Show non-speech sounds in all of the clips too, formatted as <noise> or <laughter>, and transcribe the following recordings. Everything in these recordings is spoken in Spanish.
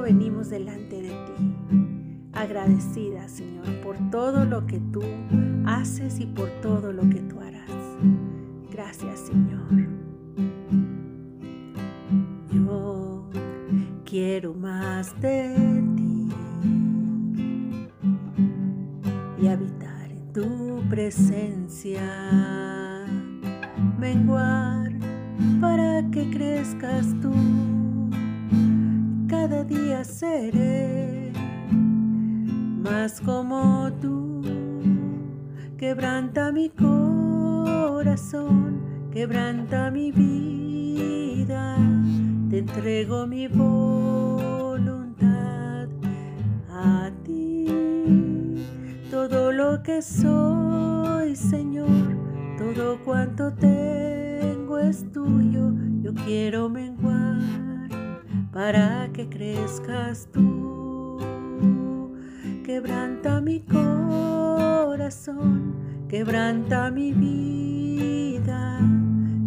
venimos delante de ti, agradecida Señor por todo lo que tú haces y por todo lo que tú harás. Gracias Señor. Yo quiero más de ti y habitar en tu presencia, menguar para que crezcas tú cada día seré más como tú. Quebranta mi corazón, quebranta mi vida, te entrego mi voluntad a ti. Todo lo que soy, Señor, todo cuanto tengo es tuyo, yo quiero menguar para que crezcas tú. Quebranta mi corazón, quebranta mi vida,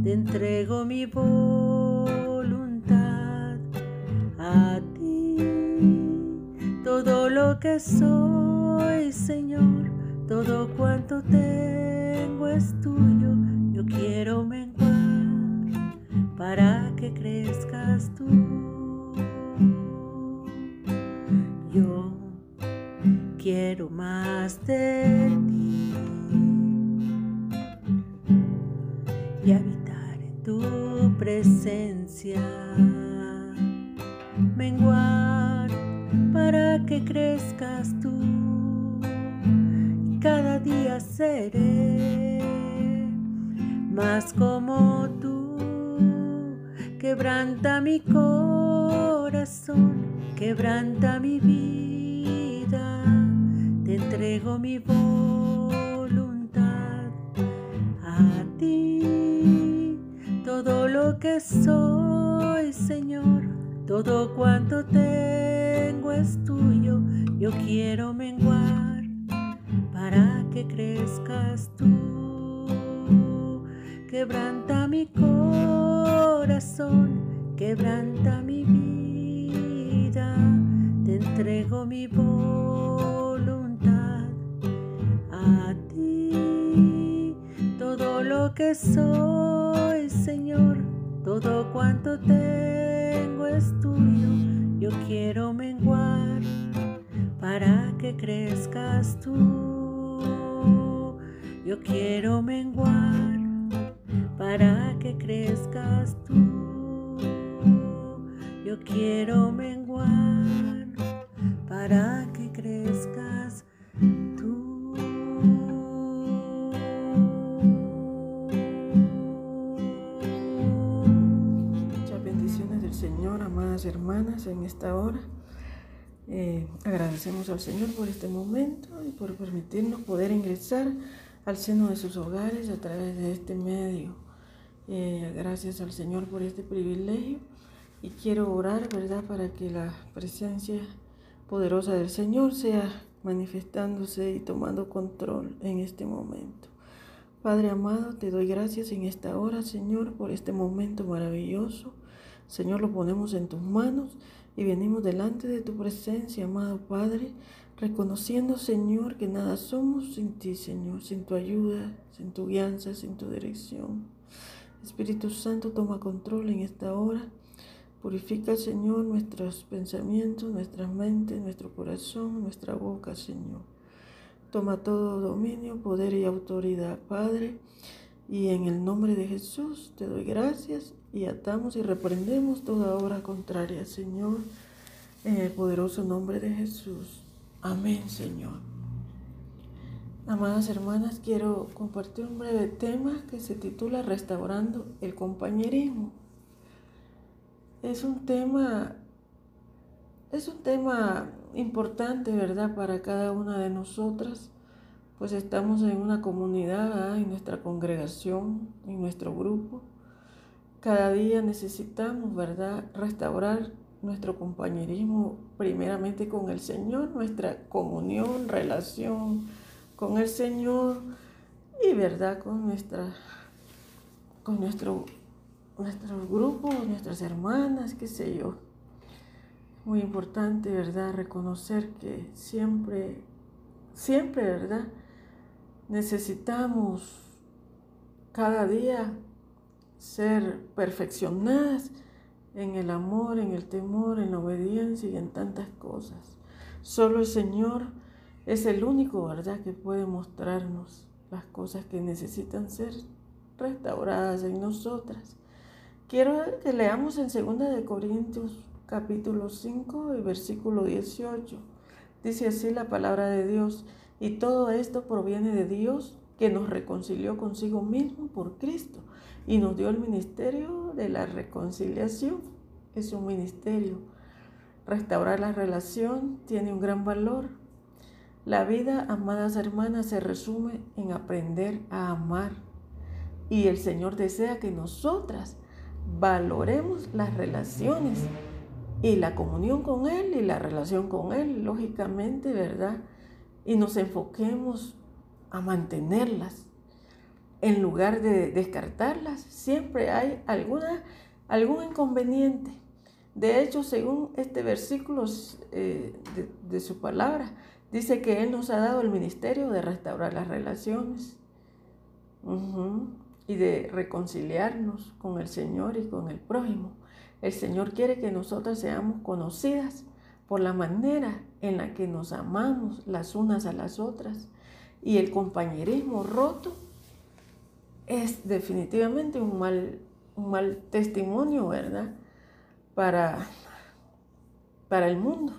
te entrego mi voluntad a ti. Todo lo que soy, Señor, todo cuanto tengo es tuyo, yo quiero menguar para que crezcas tú. Quiero más de ti. Y habitar en tu presencia, menguar para que crezcas tú. Cada día seré más como tú, quebranta mi corazón, quebranta mi vida entrego mi voluntad a ti. Todo lo que soy, Señor, todo cuanto tengo es tuyo. Yo quiero menguar para que crezcas tú. Quebranta mi corazón, quebranta mi vida. Te entrego mi voz que soy, Señor, todo cuanto tengo es tuyo. Yo quiero menguar para que crezcas tú. Yo quiero menguar para que crezcas tú. Yo quiero menguar para que crezcas en esta hora. Eh, agradecemos al Señor por este momento y por permitirnos poder ingresar al seno de sus hogares a través de este medio. Eh, gracias al Señor por este privilegio y quiero orar, ¿verdad?, para que la presencia poderosa del Señor sea manifestándose y tomando control en este momento. Padre amado, te doy gracias en esta hora, Señor, por este momento maravilloso Señor, lo ponemos en tus manos y venimos delante de tu presencia, amado Padre, reconociendo, Señor, que nada somos sin ti, Señor, sin tu ayuda, sin tu guianza, sin tu dirección. Espíritu Santo, toma control en esta hora. Purifica, Señor, nuestros pensamientos, nuestras mentes, nuestro corazón, nuestra boca, Señor. Toma todo dominio, poder y autoridad, Padre. Y en el nombre de Jesús te doy gracias y atamos y reprendemos toda obra contraria, Señor, en el poderoso nombre de Jesús. Amén, Señor. Amadas hermanas, quiero compartir un breve tema que se titula Restaurando el compañerismo. Es un tema es un tema importante, ¿verdad?, para cada una de nosotras pues estamos en una comunidad, en nuestra congregación, en nuestro grupo. Cada día necesitamos, ¿verdad?, restaurar nuestro compañerismo primeramente con el Señor, nuestra comunión, relación con el Señor y, ¿verdad?, con, nuestra, con nuestro, grupo, nuestras hermanas, qué sé yo. muy importante, ¿verdad? Reconocer que siempre, siempre, ¿verdad? Necesitamos cada día ser perfeccionadas en el amor, en el temor, en la obediencia y en tantas cosas. Solo el Señor es el único, ¿verdad?, que puede mostrarnos las cosas que necesitan ser restauradas en nosotras. Quiero que leamos en 2 de Corintios capítulo 5 y versículo 18. Dice así la palabra de Dios, y todo esto proviene de Dios que nos reconcilió consigo mismo por Cristo y nos dio el ministerio de la reconciliación. Es un ministerio. Restaurar la relación tiene un gran valor. La vida, amadas hermanas, se resume en aprender a amar. Y el Señor desea que nosotras valoremos las relaciones y la comunión con Él y la relación con Él, lógicamente, ¿verdad? Y nos enfoquemos a mantenerlas en lugar de descartarlas. Siempre hay alguna, algún inconveniente. De hecho, según este versículo eh, de, su palabra, dice que Él nos ha dado el ministerio de restaurar las relaciones y de reconciliarnos con el Señor y con el prójimo. El Señor quiere que nosotras seamos conocidas por la manera en la que nos amamos las unas a las otras. Y el compañerismo roto es definitivamente un mal, un mal testimonio, ¿verdad? Para, para el mundo.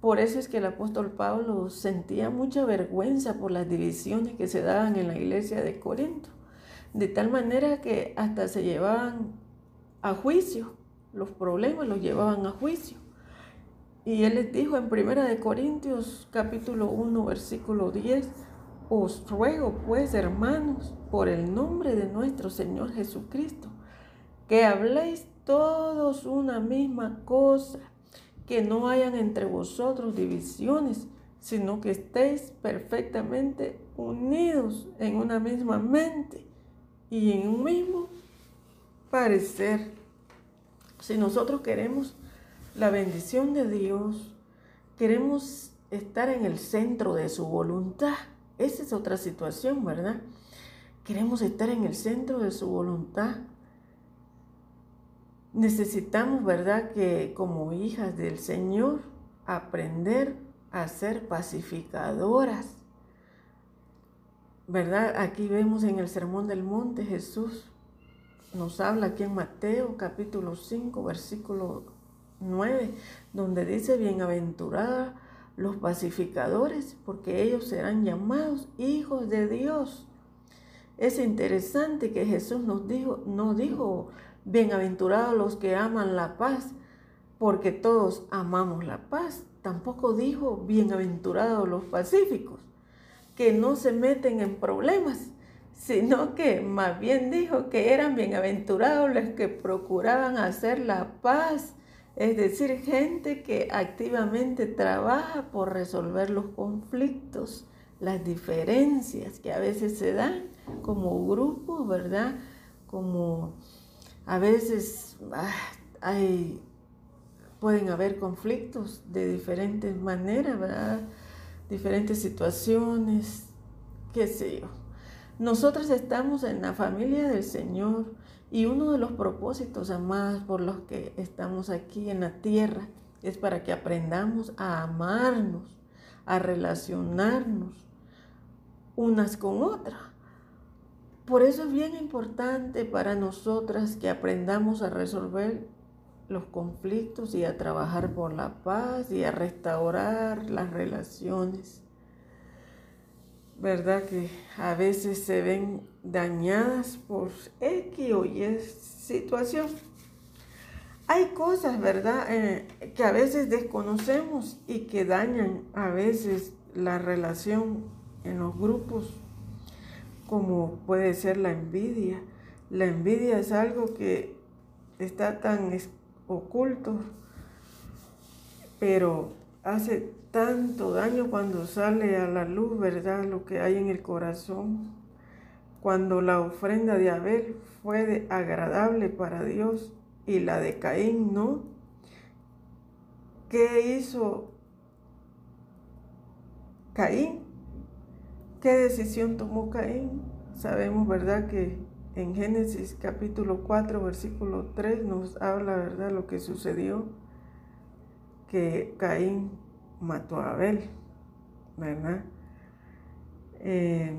Por eso es que el apóstol Pablo sentía mucha vergüenza por las divisiones que se daban en la iglesia de Corinto. De tal manera que hasta se llevaban a juicio los problemas los llevaban a juicio. Y él les dijo en Primera de Corintios capítulo 1 versículo 10, os ruego pues hermanos por el nombre de nuestro Señor Jesucristo, que habléis todos una misma cosa, que no hayan entre vosotros divisiones, sino que estéis perfectamente unidos en una misma mente y en un mismo parecer. Si nosotros queremos la bendición de Dios, queremos estar en el centro de su voluntad, esa es otra situación, ¿verdad? Queremos estar en el centro de su voluntad. Necesitamos, ¿verdad?, que como hijas del Señor, aprender a ser pacificadoras. ¿Verdad? Aquí vemos en el Sermón del Monte Jesús nos habla aquí en Mateo capítulo 5, versículo 9, donde dice, bienaventurados los pacificadores, porque ellos serán llamados hijos de Dios. Es interesante que Jesús nos dijo, no dijo, bienaventurados los que aman la paz, porque todos amamos la paz. Tampoco dijo, bienaventurados los pacíficos, que no se meten en problemas, sino que más bien dijo que eran bienaventurados los que procuraban hacer la paz, es decir, gente que activamente trabaja por resolver los conflictos, las diferencias que a veces se dan como grupo, ¿verdad? Como a veces ah, hay, pueden haber conflictos de diferentes maneras, ¿verdad? Diferentes situaciones, qué sé yo. Nosotros estamos en la familia del Señor y uno de los propósitos, amadas, por los que estamos aquí en la tierra es para que aprendamos a amarnos, a relacionarnos unas con otras. Por eso es bien importante para nosotras que aprendamos a resolver los conflictos y a trabajar por la paz y a restaurar las relaciones. ¿Verdad? Que a veces se ven dañadas por X o Y situación. Hay cosas, ¿verdad?, eh, que a veces desconocemos y que dañan a veces la relación en los grupos, como puede ser la envidia. La envidia es algo que está tan oculto, pero hace tanto daño cuando sale a la luz, ¿verdad? Lo que hay en el corazón. Cuando la ofrenda de Abel fue agradable para Dios y la de Caín no. ¿Qué hizo Caín? ¿Qué decisión tomó Caín? Sabemos, ¿verdad? Que en Génesis capítulo 4, versículo 3 nos habla, ¿verdad? Lo que sucedió, que Caín mató a Abel, ¿verdad? Eh,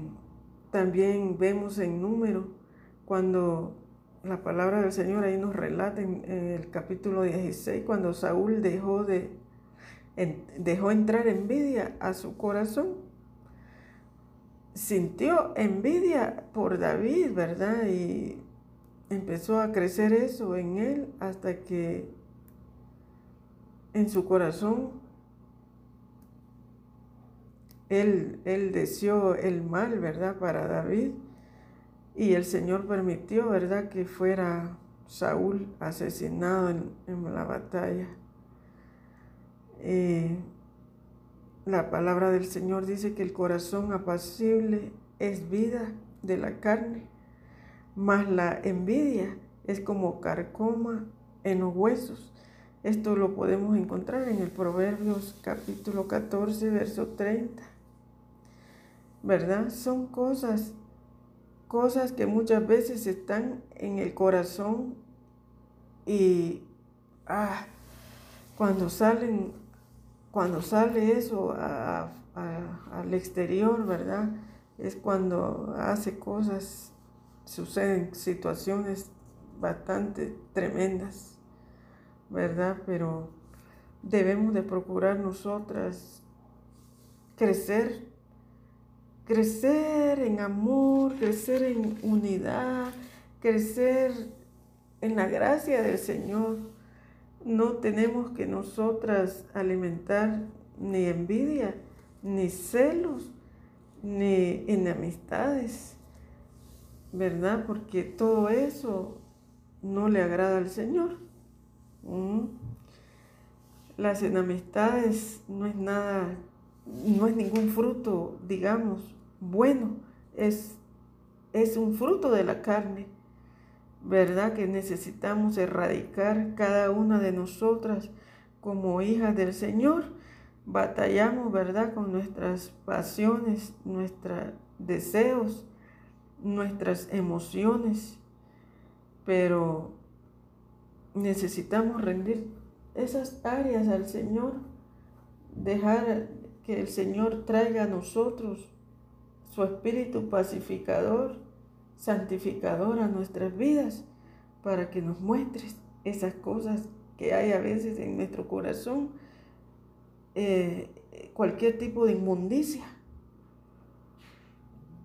también vemos en número cuando la palabra del Señor ahí nos relata en, el capítulo 16, cuando Saúl dejó de dejó entrar envidia a su corazón sintió envidia por David, ¿verdad? Y empezó a crecer eso en él hasta que en su corazón él, él deseó el mal, ¿verdad? Para David. Y el Señor permitió, ¿verdad? Que fuera Saúl asesinado en, la batalla. Eh, la palabra del Señor dice que el corazón apacible es vida de la carne, mas la envidia es como carcoma en los huesos. Esto lo podemos encontrar en el Proverbios capítulo 14, verso 30. ¿Verdad? Son cosas, cosas que muchas veces están en el corazón y ah, cuando salen cuando sale eso al exterior, ¿verdad? Es cuando hace cosas, suceden situaciones bastante tremendas, ¿verdad? Pero debemos de procurar nosotras crecer, crecer en amor, crecer en unidad, crecer en la gracia del Señor no tenemos que nosotras alimentar ni envidia, ni celos, ni enemistades, ¿verdad? Porque todo eso no le agrada al Señor. Las enemistades no es nada, no es ningún fruto, digamos, bueno, es, es un fruto de la carne ¿verdad? Que necesitamos erradicar cada una de nosotras como hijas del Señor. Batallamos, ¿verdad? Con nuestras pasiones, nuestros deseos, nuestras emociones, pero necesitamos rendir esas áreas al Señor, dejar que el Señor traiga a nosotros su espíritu pacificador santificador a nuestras vidas para que nos muestres esas cosas que hay a veces en nuestro corazón, eh, cualquier tipo de inmundicia.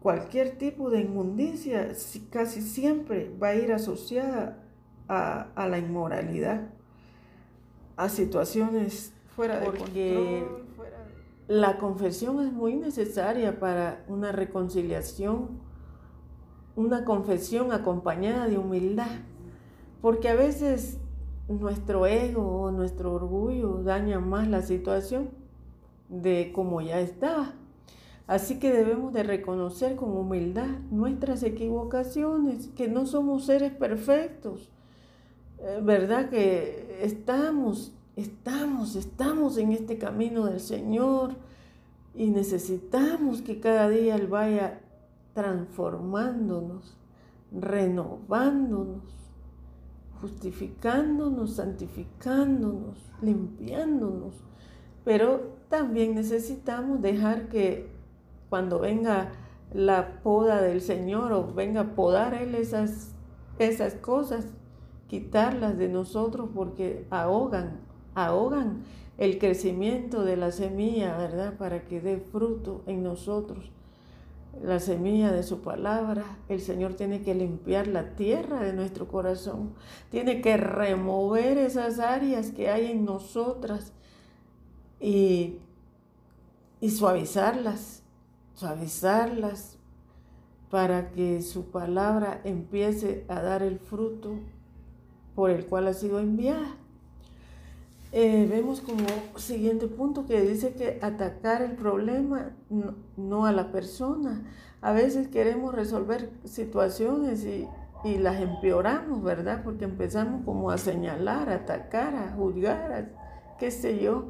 Cualquier tipo de inmundicia casi siempre va a ir asociada a, a la inmoralidad, a situaciones fuera de control. La confesión es muy necesaria para una reconciliación una confesión acompañada de humildad, porque a veces nuestro ego o nuestro orgullo daña más la situación de como ya estaba. Así que debemos de reconocer con humildad nuestras equivocaciones, que no somos seres perfectos, eh, ¿verdad? Que estamos, estamos, estamos en este camino del Señor y necesitamos que cada día Él vaya transformándonos, renovándonos, justificándonos, santificándonos, limpiándonos. Pero también necesitamos dejar que cuando venga la poda del Señor o venga a podar Él esas, esas cosas, quitarlas de nosotros porque ahogan, ahogan el crecimiento de la semilla, ¿verdad? Para que dé fruto en nosotros la semilla de su palabra, el Señor tiene que limpiar la tierra de nuestro corazón, tiene que remover esas áreas que hay en nosotras y, y suavizarlas, suavizarlas para que su palabra empiece a dar el fruto por el cual ha sido enviada. Eh, vemos como siguiente punto que dice que atacar el problema, no, a la persona. A veces queremos resolver situaciones y, las empeoramos, ¿verdad? Porque empezamos como a señalar, a atacar, a juzgar, qué sé yo.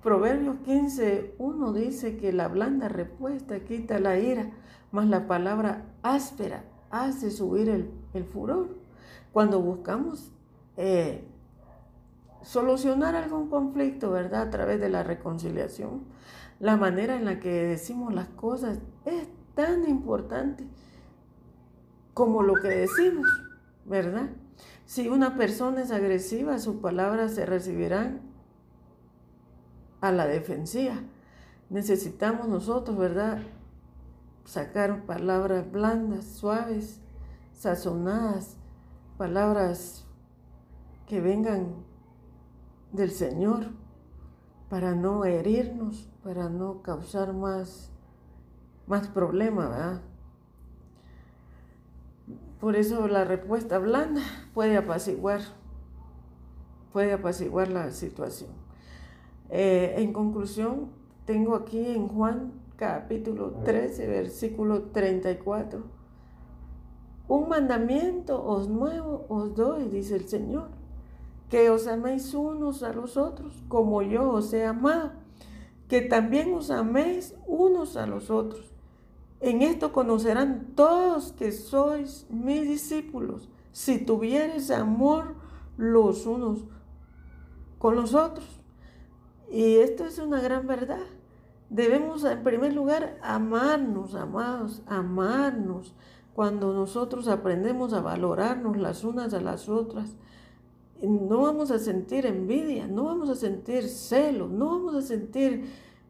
Proverbios 15, 1 dice que la blanda respuesta quita la ira, mas la palabra áspera hace subir el, furor. Cuando buscamos eh, solucionar algún conflicto, ¿verdad? A través de la reconciliación, la manera en la que decimos las cosas es tan importante como lo que decimos, ¿verdad? Si una persona es agresiva, sus palabras se recibirán a la defensiva. Necesitamos nosotros, ¿verdad? Sacar palabras blandas, suaves, sazonadas, palabras que vengan del Señor para no herirnos, para no causar más, más problemas, ¿verdad? Por eso la respuesta blanda puede apaciguar, puede apaciguar la situación. Eh, en conclusión, tengo aquí en Juan capítulo 13, versículo 34, un mandamiento os nuevo os doy, dice el Señor, que os améis unos a los otros, como yo os he amado, que también os améis unos a los otros. En esto conocerán todos que sois mis discípulos, si tuvieres amor los unos con los otros. Y esto es una gran verdad. Debemos en primer lugar amarnos, amados, amarnos. Cuando nosotros aprendemos a valorarnos las unas a las otras, no vamos a sentir envidia, no vamos a sentir celos, no vamos a sentir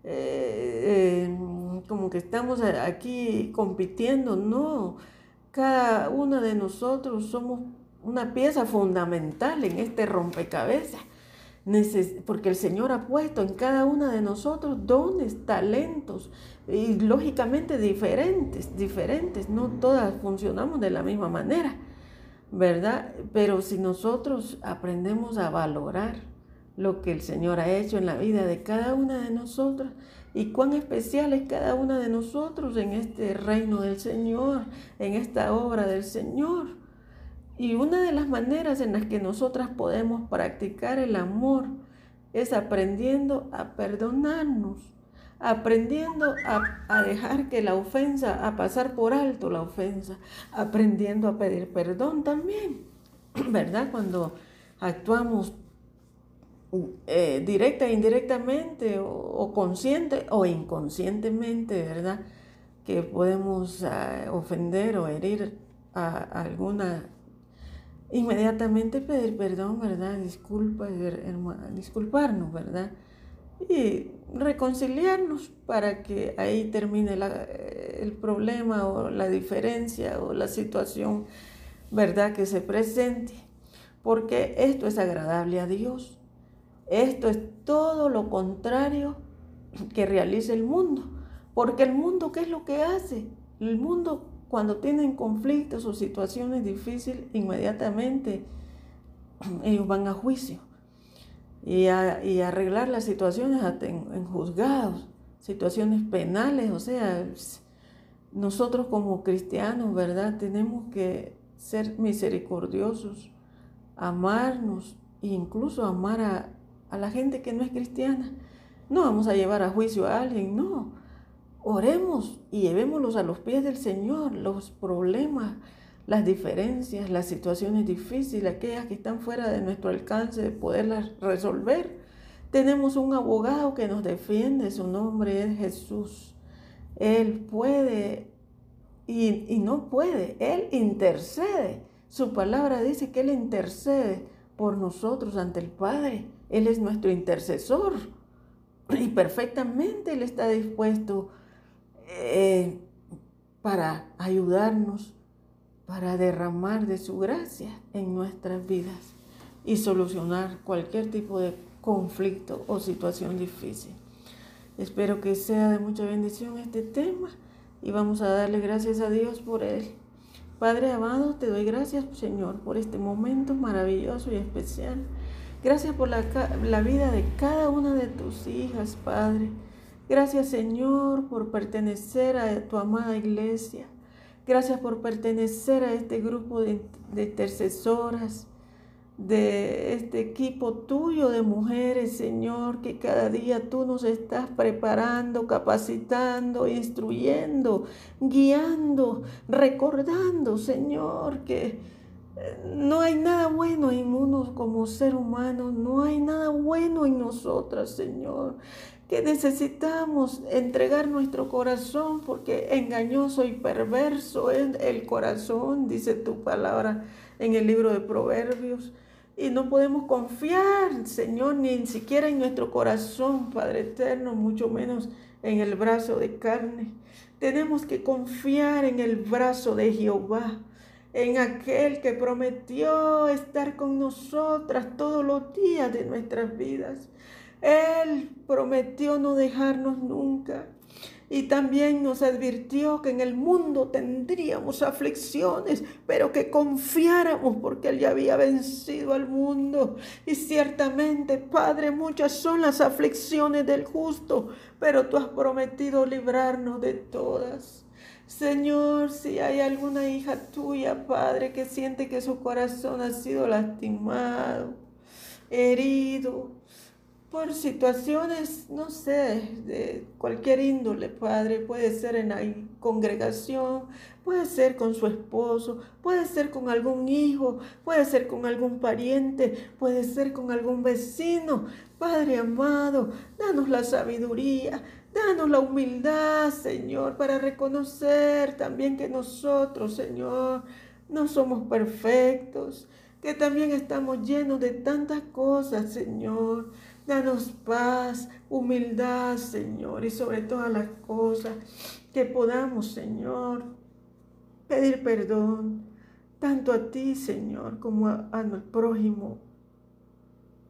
eh, eh, como que estamos aquí compitiendo, no. Cada una de nosotros somos una pieza fundamental en este rompecabezas, porque el Señor ha puesto en cada una de nosotros dones, talentos, y lógicamente diferentes, diferentes, no todas funcionamos de la misma manera, ¿verdad? Pero si nosotros aprendemos a valorar, lo que el Señor ha hecho en la vida de cada una de nosotros y cuán especial es cada una de nosotros en este reino del Señor, en esta obra del Señor. Y una de las maneras en las que nosotras podemos practicar el amor es aprendiendo a perdonarnos, aprendiendo a, dejar que la ofensa, a pasar por alto la ofensa, aprendiendo a pedir perdón también, <clears throat> ¿verdad? Cuando actuamos eh, directa e indirectamente o, consciente o inconscientemente, ¿verdad? Que podemos ah, ofender o herir a, alguna, inmediatamente pedir perdón, ¿verdad? Disculpa, disculparnos, ¿verdad? Y reconciliarnos para que ahí termine el problema o la diferencia o la situación, ¿verdad? Que se presente. Porque esto es agradable a Dios. Esto es todo lo contrario que realiza el mundo. Porque el mundo, ¿qué es lo que hace? El mundo, cuando tienen conflictos o situaciones difíciles, inmediatamente ellos van a juicio y a, arreglar las situaciones en, en juzgados, situaciones penales. O sea, nosotros como cristianos, ¿verdad? Tenemos que ser misericordiosos, amarnos e incluso amar a, a la gente que no es cristiana. No vamos a llevar a juicio a alguien, no. Oremos y llevémoslos a los pies del Señor, los problemas, las diferencias, las situaciones difíciles, aquellas que están fuera de nuestro alcance de poderlas resolver. Tenemos un abogado que nos defiende, su nombre es Jesús. Él puede y, y no puede, Él intercede. Su palabra dice que Él intercede por nosotros ante el Padre. Él es nuestro intercesor y perfectamente Él está dispuesto eh, para ayudarnos, para derramar de su gracia en nuestras vidas y solucionar cualquier tipo de conflicto o situación difícil. Espero que sea de mucha bendición este tema y vamos a darle gracias a Dios por él. Padre amado, te doy gracias, Señor, por este momento maravilloso y especial. Gracias por la, vida de cada una de tus hijas, Padre. Gracias, Señor, por pertenecer a tu amada iglesia. Gracias por pertenecer a este grupo de, intercesoras. de este equipo tuyo de mujeres, Señor, que cada día tú nos estás preparando, capacitando, instruyendo, guiando, recordando, Señor, que eh, no hay nada bueno en uno como ser humano, no hay nada bueno en nosotras, Señor que necesitamos entregar nuestro corazón porque engañoso y perverso es el corazón, dice tu palabra en el libro de Proverbios. Y no podemos confiar, Señor, ni siquiera en nuestro corazón, Padre eterno, mucho menos en el brazo de carne. Tenemos que confiar en el brazo de Jehová, en aquel que prometió estar con nosotras todos los días de nuestras vidas. Él prometió no dejarnos nunca. Y también nos advirtió que en el mundo tendríamos aflicciones, pero que confiáramos porque Él ya había vencido al mundo. Y ciertamente, Padre, muchas son las aflicciones del justo, pero tú has prometido librarnos de todas. Señor, si hay alguna hija tuya, Padre, que siente que su corazón ha sido lastimado, herido, por situaciones, no sé, de cualquier índole, Padre. Puede ser en la congregación, puede ser con su esposo, puede ser con algún hijo, puede ser con algún pariente, puede ser con algún vecino. Padre amado, danos la sabiduría, danos la humildad, Señor, para reconocer también que nosotros, Señor, no somos perfectos, que también estamos llenos de tantas cosas, Señor Danos paz, humildad, Señor, y sobre todas las cosas que podamos, Señor, pedir perdón, tanto a ti, Señor, como al prójimo,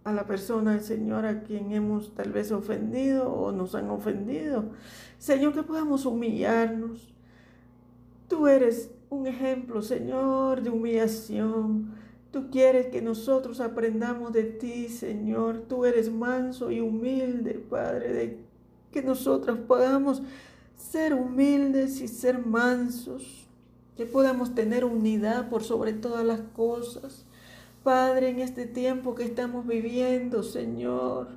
a la persona, Señor, a quien hemos tal vez ofendido o nos han ofendido. Señor, que podamos humillarnos. Tú eres un ejemplo, Señor, de humillación. Tú quieres que nosotros aprendamos de ti, Señor. Tú eres manso y humilde, Padre, de que nosotros podamos ser humildes y ser mansos, que podamos tener unidad por sobre todas las cosas. Padre, en este tiempo que estamos viviendo, Señor,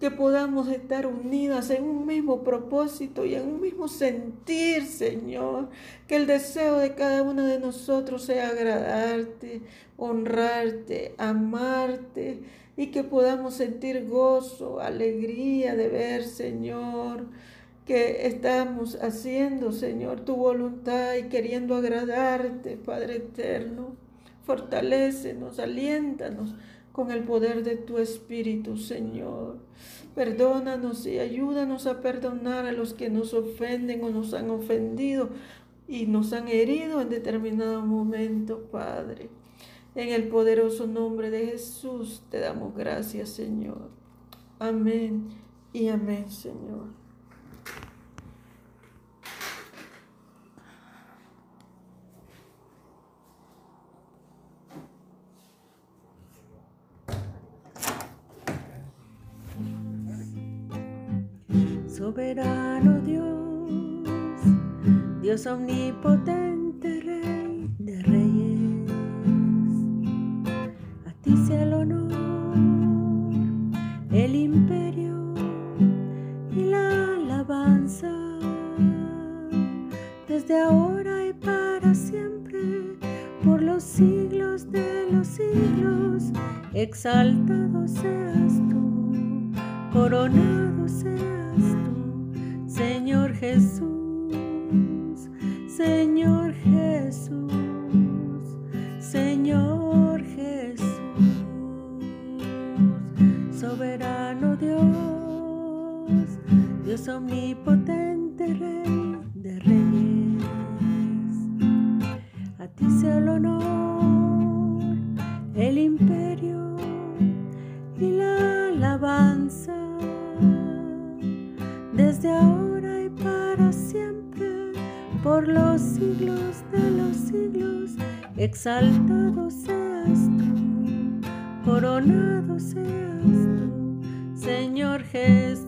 que podamos estar unidas en un mismo propósito y en un mismo sentir, Señor. Que el deseo de cada uno de nosotros sea agradarte, honrarte, amarte y que podamos sentir gozo, alegría de ver, Señor, que estamos haciendo, Señor, tu voluntad y queriendo agradarte, Padre eterno. Fortalécenos, aliéntanos con el poder de tu Espíritu, Señor. Perdónanos y ayúdanos a perdonar a los que nos ofenden o nos han ofendido y nos han herido en determinado momento, Padre. En el poderoso nombre de Jesús te damos gracias, Señor. Amén y amén, Señor. Dios omnipotente, Rey de reyes. A ti sea el honor, el imperio y la alabanza, desde ahora y para siempre, por los siglos de los siglos, exaltado seas desde ahora por los siglos de los siglos, exaltado seas tú, coronado seas tú, Señor Jesús,